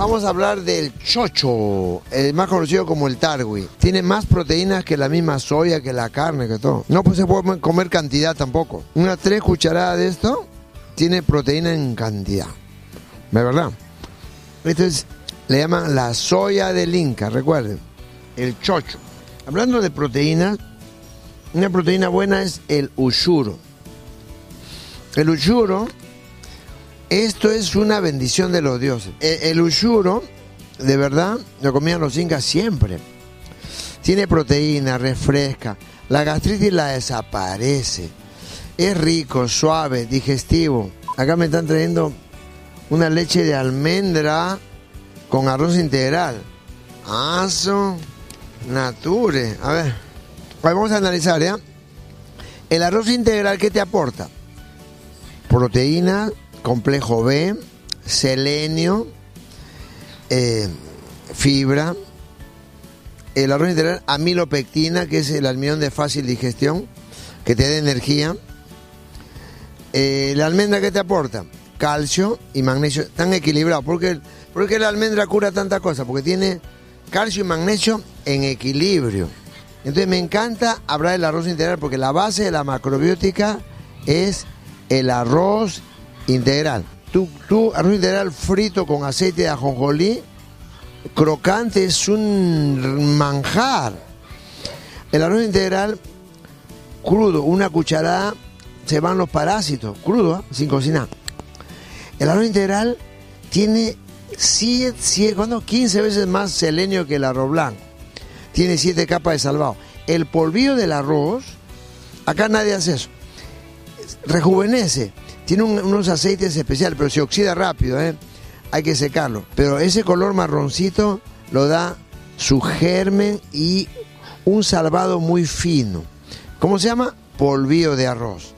Vamos a hablar del chocho, el más conocido como el tarwi. Tiene más proteínas que la misma soya, que la carne, que todo. No pues se puede comer cantidad tampoco. Unas tres cucharadas de esto tiene proteína en cantidad. ¿De verdad? Esto es, le llaman la soya del Inca, recuerden. El chocho. Hablando de proteínas, una proteína buena es el ushuro. El ushuro, esto es una bendición de los dioses. E, El, ushuro, de verdad, lo comían los incas siempre. Tiene proteína, refresca. La gastritis la desaparece. Es rico, suave, digestivo. Acá me están trayendo una leche de almendra con arroz integral. Aso, nature. A ver, vamos a analizar, ¿ya? El arroz integral, ¿qué te aporta? Proteína, complejo B, selenio, eh, fibra. El arroz integral, amilopectina, que es el almidón de fácil digestión, que te da energía. Eh, la almendra, ¿qué te aporta? Calcio y magnesio, tan equilibrado. ¿Por qué, por qué la almendra cura tanta cosa? Porque tiene calcio y magnesio en equilibrio. Entonces me encanta hablar del arroz integral porque la base de la macrobiótica es el arroz integral. Tú, tú arroz integral frito con aceite de ajonjolí, crocante, es un manjar. El arroz integral crudo, una cucharada, se van los parásitos, crudo, ¿eh? sin cocinar. El arroz integral tiene 7, 7, ¿cuándo? 15 veces más selenio que el arroz blanco. Tiene 7 capas de salvado. El polvillo del arroz, acá nadie hace eso. Rejuvenece. Tiene un- unos aceites especiales, pero se oxida rápido, ¿eh? Hay que secarlo. Pero ese color marroncito lo da su germen y un salvado muy fino. ¿Cómo se llama? Polvillo de arroz.